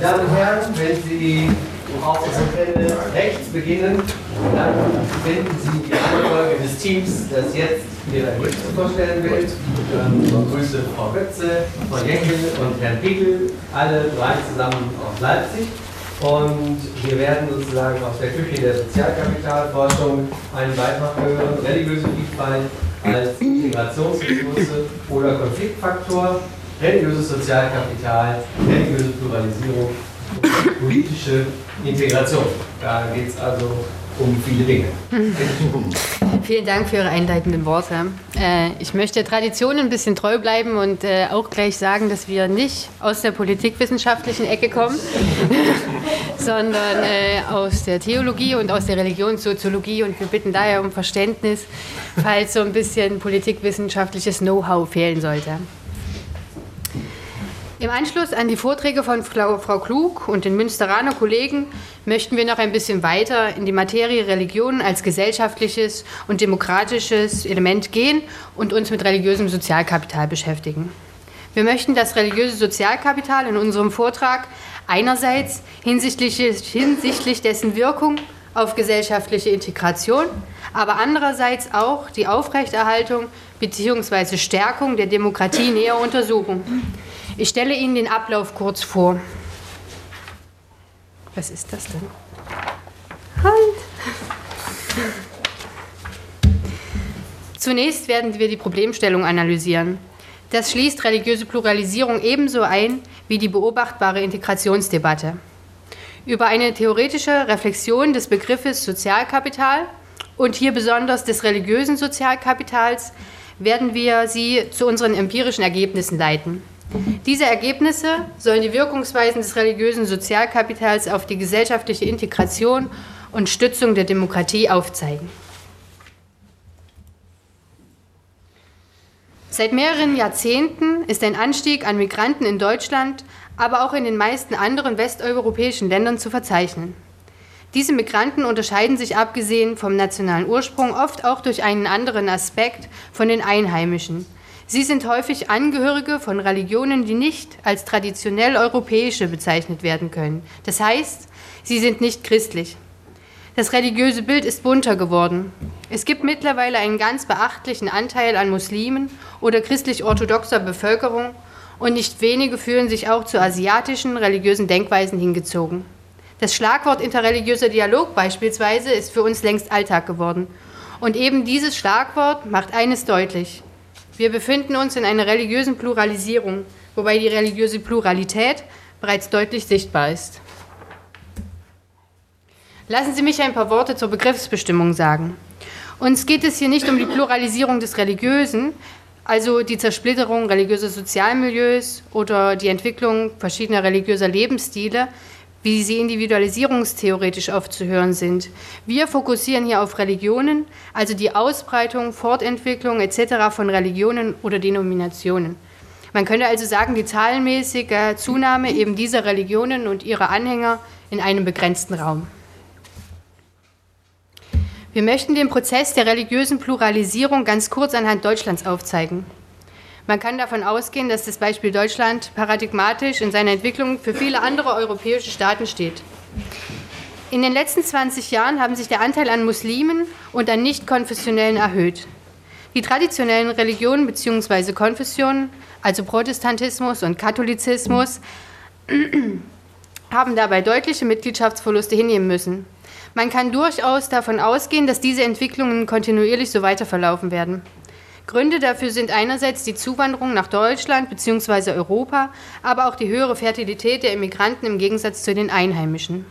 Meine Damen und Herren, wenn Sie auf der Hotel rechts beginnen, dann finden Sie die Reihenfolge des Teams, das jetzt Ihre Gäste vorstellen will. Ich begrüße Frau Götze, Frau Jenkel und Herrn Pickel, alle drei zusammen aus Leipzig. Und wir werden sozusagen aus der Küche der Sozialkapitalforschung einen Beitrag hören, religiöse Vielfalt als Integrationsressource oder Konfliktfaktor, religiöses Sozialkapital, religiöse Pluralisierung und politische Integration. Da geht es also um viele Dinge. Vielen Dank für Ihre einleitenden Worte. Äh, ich möchte der Tradition ein bisschen treu bleiben und äh, auch gleich sagen, dass wir nicht aus der politikwissenschaftlichen Ecke kommen, sondern äh, aus der Theologie und aus der Religionssoziologie und wir bitten daher um Verständnis, falls so ein bisschen politikwissenschaftliches Know-how fehlen sollte. Im Anschluss an die Vorträge von Frau Klug und den Münsteraner Kollegen möchten wir noch ein bisschen weiter in die Materie Religion als gesellschaftliches und demokratisches Element gehen und uns mit religiösem Sozialkapital beschäftigen. Wir möchten das religiöse Sozialkapital in unserem Vortrag einerseits hinsichtlich, hinsichtlich dessen Wirkung auf gesellschaftliche Integration, aber andererseits auch die Aufrechterhaltung bzw. Stärkung der Demokratie näher untersuchen. Ich stelle Ihnen den Ablauf kurz vor. Was ist das denn? Halt! Zunächst werden wir die Problemstellung analysieren. Das schließt religiöse Pluralisierung ebenso ein wie die beobachtbare Integrationsdebatte. Über eine theoretische Reflexion des Begriffes Sozialkapital und hier besonders des religiösen Sozialkapitals werden wir Sie zu unseren empirischen Ergebnissen leiten. Diese Ergebnisse sollen die Wirkungsweisen des religiösen Sozialkapitals auf die gesellschaftliche Integration und Stützung der Demokratie aufzeigen. Seit mehreren Jahrzehnten ist ein Anstieg an Migranten in Deutschland, aber auch in den meisten anderen westeuropäischen Ländern zu verzeichnen. Diese Migranten unterscheiden sich abgesehen vom nationalen Ursprung oft auch durch einen anderen Aspekt von den Einheimischen – Sie sind häufig Angehörige von Religionen, die nicht als traditionell europäische bezeichnet werden können. Das heißt, sie sind nicht christlich. Das religiöse Bild ist bunter geworden. Es gibt mittlerweile einen ganz beachtlichen Anteil an Muslimen oder christlich-orthodoxer Bevölkerung und nicht wenige fühlen sich auch zu asiatischen religiösen Denkweisen hingezogen. Das Schlagwort interreligiöser Dialog beispielsweise ist für uns längst Alltag geworden. Und eben dieses Schlagwort macht eines deutlich. Wir befinden uns in einer religiösen Pluralisierung, wobei die religiöse Pluralität bereits deutlich sichtbar ist. Lassen Sie mich ein paar Worte zur Begriffsbestimmung sagen. Uns geht es hier nicht um die Pluralisierung des Religiösen, also die Zersplitterung religiöser Sozialmilieus oder die Entwicklung verschiedener religiöser Lebensstile, wie sie individualisierungstheoretisch oft zu hören sind. Wir fokussieren hier auf Religionen, also die Ausbreitung, Fortentwicklung etc. von Religionen oder Denominationen. Man könnte also sagen, die zahlenmäßige Zunahme eben dieser Religionen und ihrer Anhänger in einem begrenzten Raum. Wir möchten den Prozess der religiösen Pluralisierung ganz kurz anhand Deutschlands aufzeigen. Man kann davon ausgehen, dass das Beispiel Deutschland paradigmatisch in seiner Entwicklung für viele andere europäische Staaten steht. In den letzten 20 Jahren haben sich der Anteil an Muslimen und an Nicht-Konfessionellen erhöht. Die traditionellen Religionen bzw. Konfessionen, also Protestantismus und Katholizismus, haben dabei deutliche Mitgliedschaftsverluste hinnehmen müssen. Man kann durchaus davon ausgehen, dass diese Entwicklungen kontinuierlich so weiter verlaufen werden. Gründe dafür sind einerseits die Zuwanderung nach Deutschland bzw. Europa, aber auch die höhere Fertilität der Immigranten im Gegensatz zu den Einheimischen.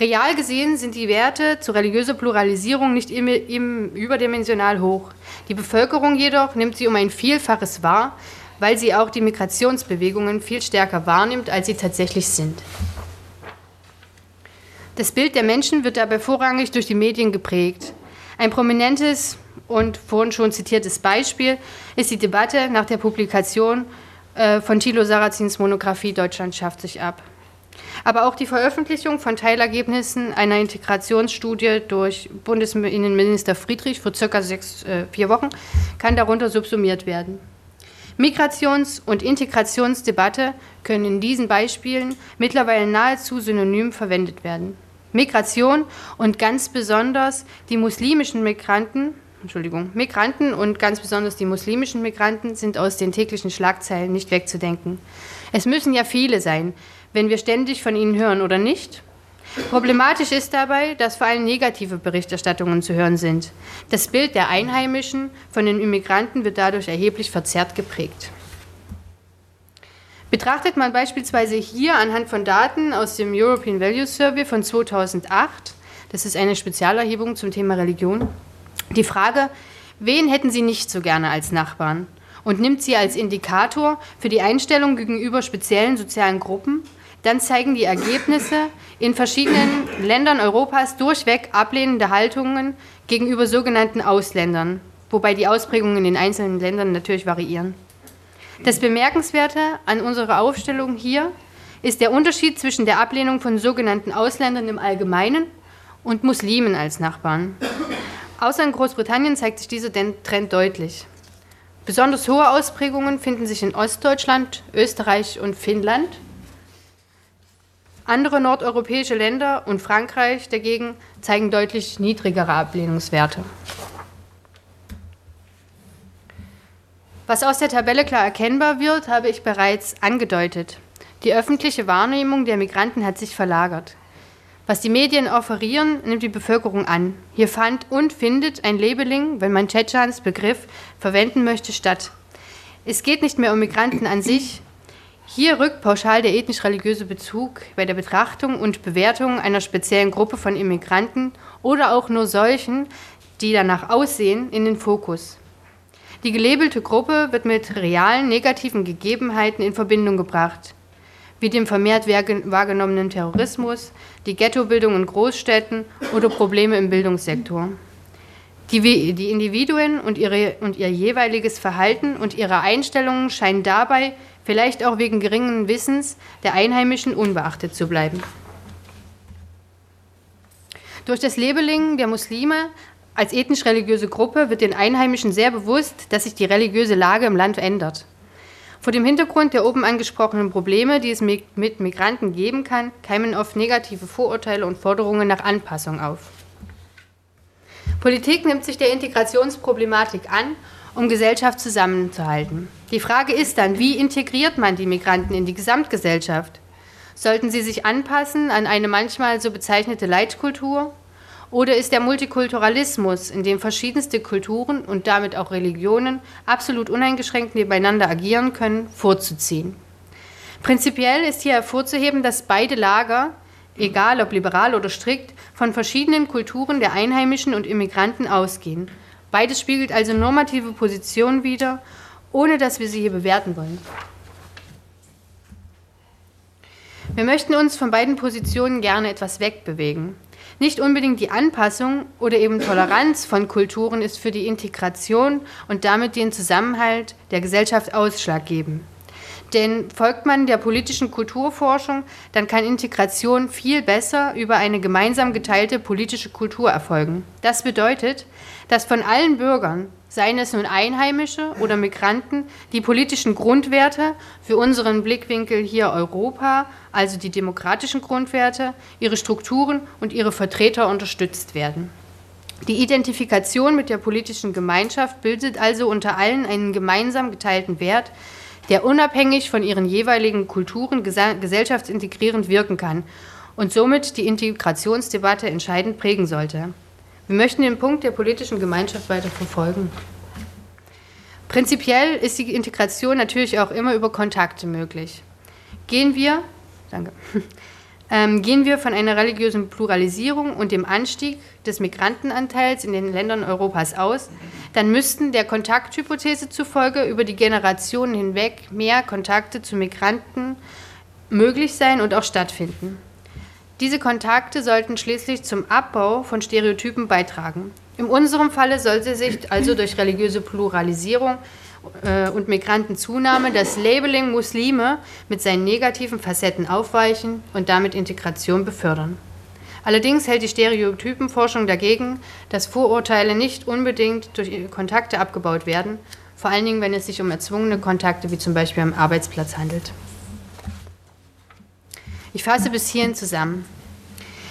Real gesehen sind die Werte zur religiöser Pluralisierung nicht im, im überdimensional hoch. Die Bevölkerung jedoch nimmt sie um ein Vielfaches wahr, weil sie auch die Migrationsbewegungen viel stärker wahrnimmt, als sie tatsächlich sind. Das Bild der Menschen wird dabei vorrangig durch die Medien geprägt. Ein prominentes und vorhin schon zitiertes Beispiel ist die Debatte nach der Publikation äh, von Thilo Sarrazins Monographie Deutschland schafft sich ab. Aber auch die Veröffentlichung von Teilergebnissen einer Integrationsstudie durch Bundesinnenminister Friedrich vor circa sechs, äh, vier Wochen kann darunter subsumiert werden. Migrations- und Integrationsdebatte können in diesen Beispielen mittlerweile nahezu synonym verwendet werden. Migration und ganz besonders die muslimischen Migranten, Entschuldigung, Migranten und ganz besonders die muslimischen Migranten sind aus den täglichen Schlagzeilen nicht wegzudenken. Es müssen ja viele sein, wenn wir ständig von ihnen hören oder nicht. Problematisch ist dabei, dass vor allem negative Berichterstattungen zu hören sind. Das Bild der Einheimischen von den Immigranten wird dadurch erheblich verzerrt geprägt. Betrachtet man beispielsweise hier anhand von Daten aus dem European Value Survey von 2008, das ist eine Spezialerhebung zum Thema Religion, die Frage, wen hätten Sie nicht so gerne als Nachbarn? Und nimmt sie als Indikator für die Einstellung gegenüber speziellen sozialen Gruppen, dann zeigen die Ergebnisse in verschiedenen Ländern Europas durchweg ablehnende Haltungen gegenüber sogenannten Ausländern, wobei die Ausprägungen in den einzelnen Ländern natürlich variieren. Das Bemerkenswerte an unserer Aufstellung hier ist der Unterschied zwischen der Ablehnung von sogenannten Ausländern im Allgemeinen und Muslimen als Nachbarn. Außer in Großbritannien zeigt sich dieser Trend deutlich. Besonders hohe Ausprägungen finden sich in Ostdeutschland, Österreich und Finnland. Andere nordeuropäische Länder und Frankreich dagegen zeigen deutlich niedrigere Ablehnungswerte. Was aus der Tabelle klar erkennbar wird, habe ich bereits angedeutet. Die öffentliche Wahrnehmung der Migranten hat sich verlagert. Was die Medien offerieren, nimmt die Bevölkerung an. Hier fand und findet ein Labeling, wenn man Tschetschans Begriff verwenden möchte, statt. Es geht nicht mehr um Migranten an sich. Hier rückt pauschal der ethnisch-religiöse Bezug bei der Betrachtung und Bewertung einer speziellen Gruppe von Immigranten oder auch nur solchen, die danach aussehen, in den Fokus. Die gelabelte Gruppe wird mit realen negativen Gegebenheiten in Verbindung gebracht, wie dem vermehrt wahrgenommenen Terrorismus, die Ghettobildung in Großstädten oder Probleme im Bildungssektor. Die, die Individuen und, ihre, und ihr jeweiliges Verhalten und ihre Einstellungen scheinen dabei, vielleicht auch wegen geringen Wissens der Einheimischen, unbeachtet zu bleiben. Durch das Labeling der Muslime als ethnisch-religiöse Gruppe wird den Einheimischen sehr bewusst, dass sich die religiöse Lage im Land ändert. Vor dem Hintergrund der oben angesprochenen Probleme, die es mit Migranten geben kann, keimen oft negative Vorurteile und Forderungen nach Anpassung auf. Politik nimmt sich der Integrationsproblematik an, um Gesellschaft zusammenzuhalten. Die Frage ist dann, wie integriert man die Migranten in die Gesamtgesellschaft? Sollten sie sich anpassen an eine manchmal so bezeichnete Leitkultur? Oder ist der Multikulturalismus, in dem verschiedenste Kulturen und damit auch Religionen absolut uneingeschränkt nebeneinander agieren können, vorzuziehen? Prinzipiell ist hier hervorzuheben, dass beide Lager, egal ob liberal oder strikt, von verschiedenen Kulturen der Einheimischen und Immigranten ausgehen. Beides spiegelt also normative Positionen wider, ohne dass wir sie hier bewerten wollen. Wir möchten uns von beiden Positionen gerne etwas wegbewegen. Nicht unbedingt die Anpassung oder eben Toleranz von Kulturen ist für die Integration und damit den Zusammenhalt der Gesellschaft ausschlaggebend. Denn folgt man der politischen Kulturforschung, dann kann Integration viel besser über eine gemeinsam geteilte politische Kultur erfolgen. Das bedeutet, dass von allen Bürgern, seien es nun Einheimische oder Migranten, die politischen Grundwerte für unseren Blickwinkel hier Europa, also die demokratischen Grundwerte, ihre Strukturen und ihre Vertreter unterstützt werden. Die Identifikation mit der politischen Gemeinschaft bildet also unter allen einen gemeinsam geteilten Wert, der unabhängig von ihren jeweiligen Kulturen gesellschaftsintegrierend wirken kann und somit die Integrationsdebatte entscheidend prägen sollte. Wir möchten den Punkt der politischen Gemeinschaft weiter verfolgen. Prinzipiell ist die Integration natürlich auch immer über Kontakte möglich. Gehen wir, danke, ähm, gehen wir von einer religiösen Pluralisierung und dem Anstieg des Migrantenanteils in den Ländern Europas aus, dann müssten der Kontakthypothese zufolge über die Generationen hinweg mehr Kontakte zu Migranten möglich sein und auch stattfinden. Diese Kontakte sollten schließlich zum Abbau von Stereotypen beitragen. In unserem Falle sollte sich also durch religiöse Pluralisierung äh, und Migrantenzunahme das Labeling Muslime mit seinen negativen Facetten aufweichen und damit Integration befördern. Allerdings hält die Stereotypenforschung dagegen, dass Vorurteile nicht unbedingt durch Kontakte abgebaut werden, vor allen Dingen wenn es sich um erzwungene Kontakte wie zum Beispiel am Arbeitsplatz handelt. Ich fasse bis hierhin zusammen.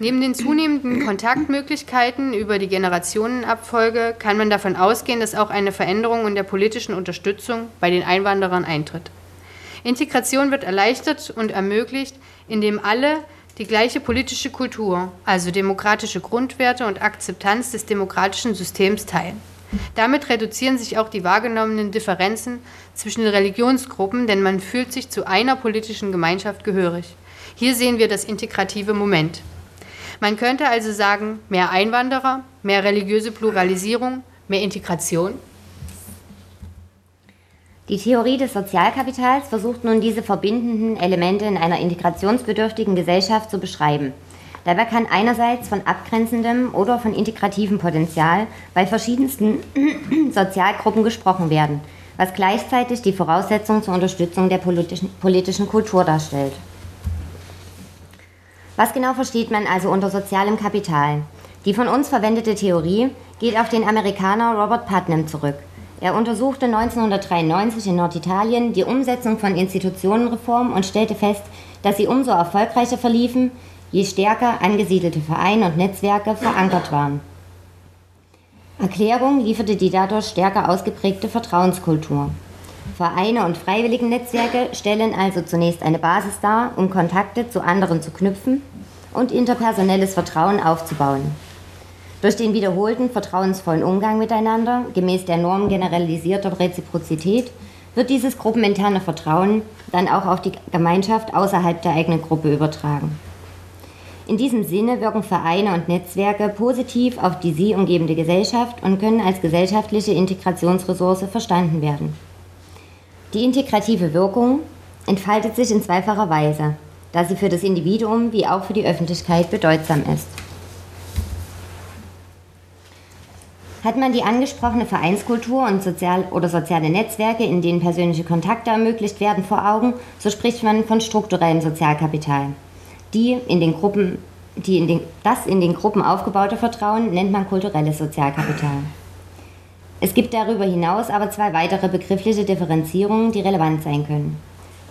Neben den zunehmenden Kontaktmöglichkeiten über die Generationenabfolge kann man davon ausgehen, dass auch eine Veränderung in der politischen Unterstützung bei den Einwanderern eintritt. Integration wird erleichtert und ermöglicht, indem alle die gleiche politische Kultur, also demokratische Grundwerte und Akzeptanz des demokratischen Systems teilen. Damit reduzieren sich auch die wahrgenommenen Differenzen zwischen den Religionsgruppen, denn man fühlt sich zu einer politischen Gemeinschaft gehörig. Hier sehen wir das integrative Moment. Man könnte also sagen, mehr Einwanderer, mehr religiöse Pluralisierung, mehr Integration. Die Theorie des Sozialkapitals versucht nun diese verbindenden Elemente in einer integrationsbedürftigen Gesellschaft zu beschreiben. Dabei kann einerseits von abgrenzendem oder von integrativem Potenzial bei verschiedensten Sozialgruppen gesprochen werden, was gleichzeitig die Voraussetzung zur Unterstützung der politischen, politischen Kultur darstellt. Was genau versteht man also unter sozialem Kapital? Die von uns verwendete Theorie geht auf den Amerikaner Robert Putnam zurück. Er untersuchte 1993 in Norditalien die Umsetzung von Institutionenreformen und stellte fest, dass sie umso erfolgreicher verliefen, je stärker angesiedelte Vereine und Netzwerke verankert waren. Erklärung lieferte die dadurch stärker ausgeprägte Vertrauenskultur. Vereine und Freiwilligennetzwerke stellen also zunächst eine Basis dar, um Kontakte zu anderen zu knüpfen und interpersonelles Vertrauen aufzubauen. Durch den wiederholten vertrauensvollen Umgang miteinander, gemäß der Norm generalisierter Reziprozität, wird dieses gruppeninterne Vertrauen dann auch auf die Gemeinschaft außerhalb der eigenen Gruppe übertragen. In diesem Sinne wirken Vereine und Netzwerke positiv auf die sie umgebende Gesellschaft und können als gesellschaftliche Integrationsressource verstanden werden. Die integrative Wirkung entfaltet sich in zweifacher Weise, da sie für das Individuum wie auch für die Öffentlichkeit bedeutsam ist. Hat man die angesprochene Vereinskultur und sozial oder soziale Netzwerke, in denen persönliche Kontakte ermöglicht werden, vor Augen, so spricht man von strukturellem Sozialkapital. Die in den Gruppen, die in den, das in den Gruppen aufgebaute Vertrauen nennt man kulturelles Sozialkapital. Es gibt darüber hinaus aber zwei weitere begriffliche Differenzierungen, die relevant sein können.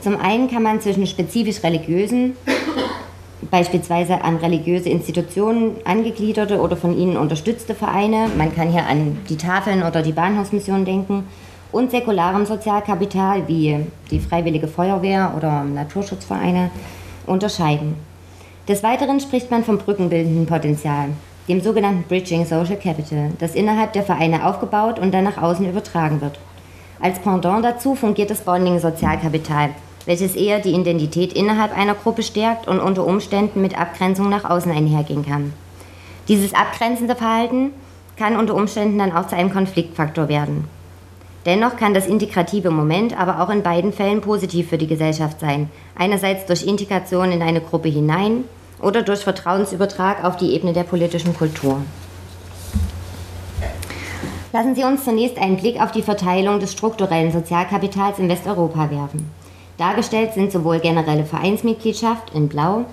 Zum einen kann man zwischen spezifisch religiösen, beispielsweise an religiöse Institutionen angegliederte oder von ihnen unterstützte Vereine, man kann hier an die Tafeln oder die Bahnhofsmission denken, und säkularem Sozialkapital wie die Freiwillige Feuerwehr oder Naturschutzvereine unterscheiden. Des Weiteren spricht man vom brückenbildenden Potenzial dem sogenannten Bridging Social Capital, das innerhalb der Vereine aufgebaut und dann nach außen übertragen wird. Als Pendant dazu fungiert das Bonding Sozialkapital, welches eher die Identität innerhalb einer Gruppe stärkt und unter Umständen mit Abgrenzung nach außen einhergehen kann. Dieses abgrenzende Verhalten kann unter Umständen dann auch zu einem Konfliktfaktor werden. Dennoch kann das integrative Moment aber auch in beiden Fällen positiv für die Gesellschaft sein. Einerseits durch Integration in eine Gruppe hinein oder durch Vertrauensübertrag auf die Ebene der politischen Kultur. Lassen Sie uns zunächst einen Blick auf die Verteilung des strukturellen Sozialkapitals in Westeuropa werfen. Dargestellt sind sowohl generelle Vereinsmitgliedschaft in Blau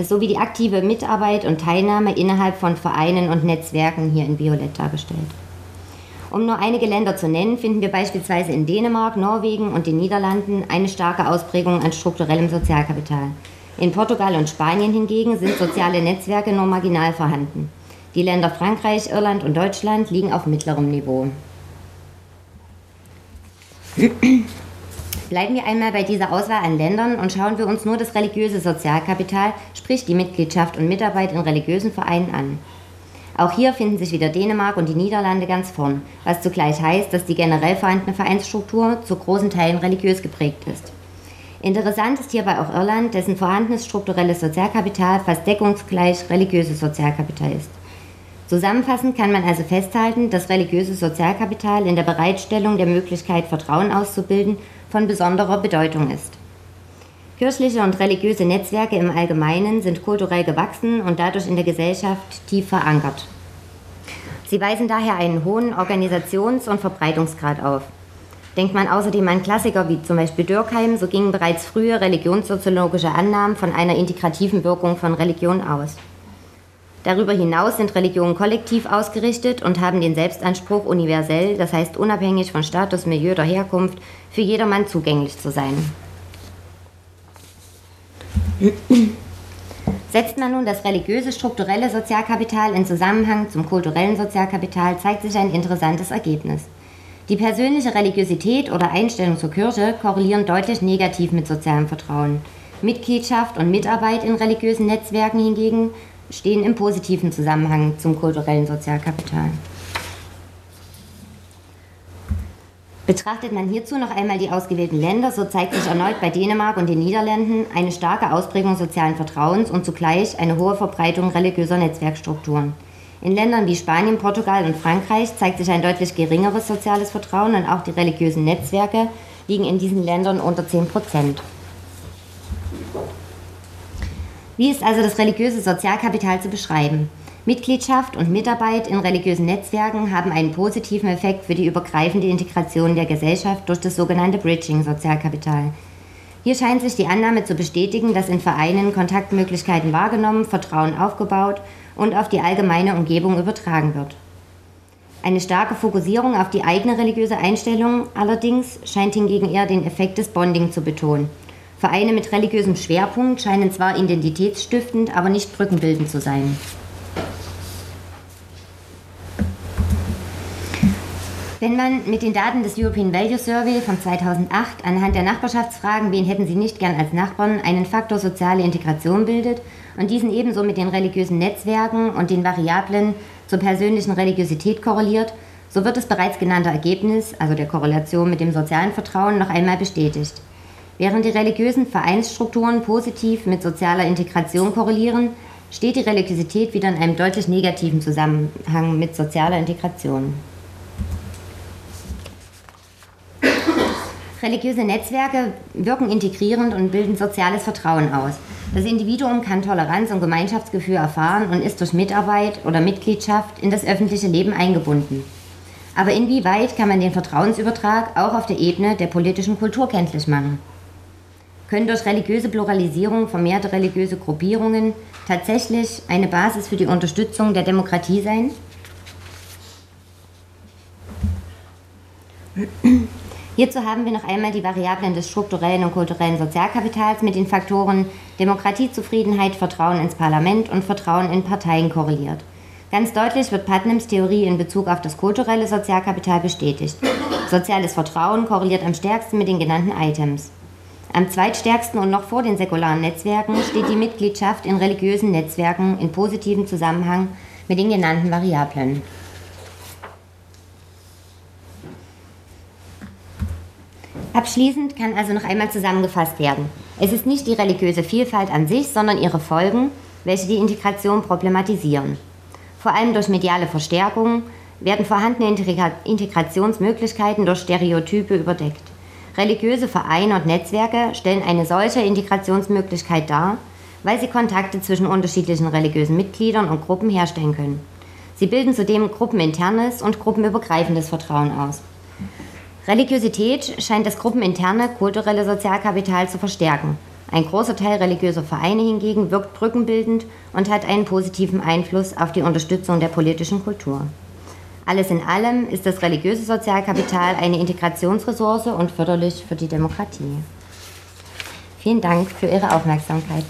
sowie die aktive Mitarbeit und Teilnahme innerhalb von Vereinen und Netzwerken hier in Violett dargestellt. Um nur einige Länder zu nennen, finden wir beispielsweise in Dänemark, Norwegen und den Niederlanden eine starke Ausprägung an strukturellem Sozialkapital. In Portugal und Spanien hingegen sind soziale Netzwerke nur marginal vorhanden. Die Länder Frankreich, Irland und Deutschland liegen auf mittlerem Niveau. Bleiben wir einmal bei dieser Auswahl an Ländern und schauen wir uns nur das religiöse Sozialkapital, sprich die Mitgliedschaft und Mitarbeit in religiösen Vereinen an. Auch hier finden sich wieder Dänemark und die Niederlande ganz vorn, was zugleich heißt, dass die generell vorhandene Vereinsstruktur zu großen Teilen religiös geprägt ist. Interessant ist hierbei auch Irland, dessen vorhandenes strukturelles Sozialkapital fast deckungsgleich religiöses Sozialkapital ist. Zusammenfassend kann man also festhalten, dass religiöses Sozialkapital in der Bereitstellung der Möglichkeit, Vertrauen auszubilden, von besonderer Bedeutung ist. Kirchliche und religiöse Netzwerke im Allgemeinen sind kulturell gewachsen und dadurch in der Gesellschaft tief verankert. Sie weisen daher einen hohen Organisations- und Verbreitungsgrad auf. Denkt man außerdem an Klassiker wie zum Beispiel Dürkheim, so gingen bereits frühe religionssoziologische Annahmen von einer integrativen Wirkung von Religion aus. Darüber hinaus sind Religionen kollektiv ausgerichtet und haben den Selbstanspruch, universell, das heißt unabhängig von Status, Milieu oder Herkunft, für jedermann zugänglich zu sein. Setzt man nun das religiöse strukturelle Sozialkapital in Zusammenhang zum kulturellen Sozialkapital, zeigt sich ein interessantes Ergebnis. Die persönliche Religiosität oder Einstellung zur Kirche korrelieren deutlich negativ mit sozialem Vertrauen. Mitgliedschaft und Mitarbeit in religiösen Netzwerken hingegen stehen im positiven Zusammenhang zum kulturellen Sozialkapital. Betrachtet man hierzu noch einmal die ausgewählten Länder, so zeigt sich erneut bei Dänemark und den Niederlanden eine starke Ausprägung sozialen Vertrauens und zugleich eine hohe Verbreitung religiöser Netzwerkstrukturen. In Ländern wie Spanien, Portugal und Frankreich zeigt sich ein deutlich geringeres soziales Vertrauen und auch die religiösen Netzwerke liegen in diesen Ländern unter 10 Prozent. Wie ist also das religiöse Sozialkapital zu beschreiben? Mitgliedschaft und Mitarbeit in religiösen Netzwerken haben einen positiven Effekt für die übergreifende Integration der Gesellschaft durch das sogenannte Bridging-Sozialkapital. Hier scheint sich die Annahme zu bestätigen, dass in Vereinen Kontaktmöglichkeiten wahrgenommen, Vertrauen aufgebaut und auf die allgemeine Umgebung übertragen wird. Eine starke Fokussierung auf die eigene religiöse Einstellung allerdings scheint hingegen eher den Effekt des Bonding zu betonen – Vereine mit religiösem Schwerpunkt scheinen zwar identitätsstiftend, aber nicht brückenbildend zu sein. Wenn man mit den Daten des European Value Survey von 2008 anhand der Nachbarschaftsfragen, wen hätten Sie nicht gern als Nachbarn, einen Faktor soziale Integration bildet und diesen ebenso mit den religiösen Netzwerken und den Variablen zur persönlichen Religiosität korreliert, so wird das bereits genannte Ergebnis, also der Korrelation mit dem sozialen Vertrauen, noch einmal bestätigt. Während die religiösen Vereinsstrukturen positiv mit sozialer Integration korrelieren, steht die Religiosität wieder in einem deutlich negativen Zusammenhang mit sozialer Integration. Religiöse Netzwerke wirken integrierend und bilden soziales Vertrauen aus. Das Individuum kann Toleranz und Gemeinschaftsgefühl erfahren und ist durch Mitarbeit oder Mitgliedschaft in das öffentliche Leben eingebunden. Aber inwieweit kann man den Vertrauensübertrag auch auf der Ebene der politischen Kultur kenntlich machen? können durch religiöse Pluralisierung vermehrte religiöse Gruppierungen tatsächlich eine Basis für die Unterstützung der Demokratie sein? Hierzu haben wir noch einmal die Variablen des strukturellen und kulturellen Sozialkapitals mit den Faktoren Demokratiezufriedenheit, Vertrauen ins Parlament und Vertrauen in Parteien korreliert. Ganz deutlich wird Putnams Theorie in Bezug auf das kulturelle Sozialkapital bestätigt. Soziales Vertrauen korreliert am stärksten mit den genannten Items. Am zweitstärksten und noch vor den säkularen Netzwerken steht die Mitgliedschaft in religiösen Netzwerken in positivem Zusammenhang mit den genannten Variablen. Abschließend kann also noch einmal zusammengefasst werden. Es ist nicht die religiöse Vielfalt an sich, sondern ihre Folgen, welche die Integration problematisieren. Vor allem durch mediale Verstärkung werden vorhandene Integrationsmöglichkeiten durch Stereotype überdeckt. Religiöse Vereine und Netzwerke stellen eine solche Integrationsmöglichkeit dar, weil sie Kontakte zwischen unterschiedlichen religiösen Mitgliedern und Gruppen herstellen können. Sie bilden zudem gruppeninternes und gruppenübergreifendes Vertrauen aus. Religiosität scheint das gruppeninterne kulturelle Sozialkapital zu verstärken. Ein großer Teil religiöser Vereine hingegen wirkt brückenbildend und hat einen positiven Einfluss auf die Unterstützung der politischen Kultur. Alles in allem ist das religiöse Sozialkapital eine Integrationsressource und förderlich für die Demokratie. Vielen Dank für Ihre Aufmerksamkeit.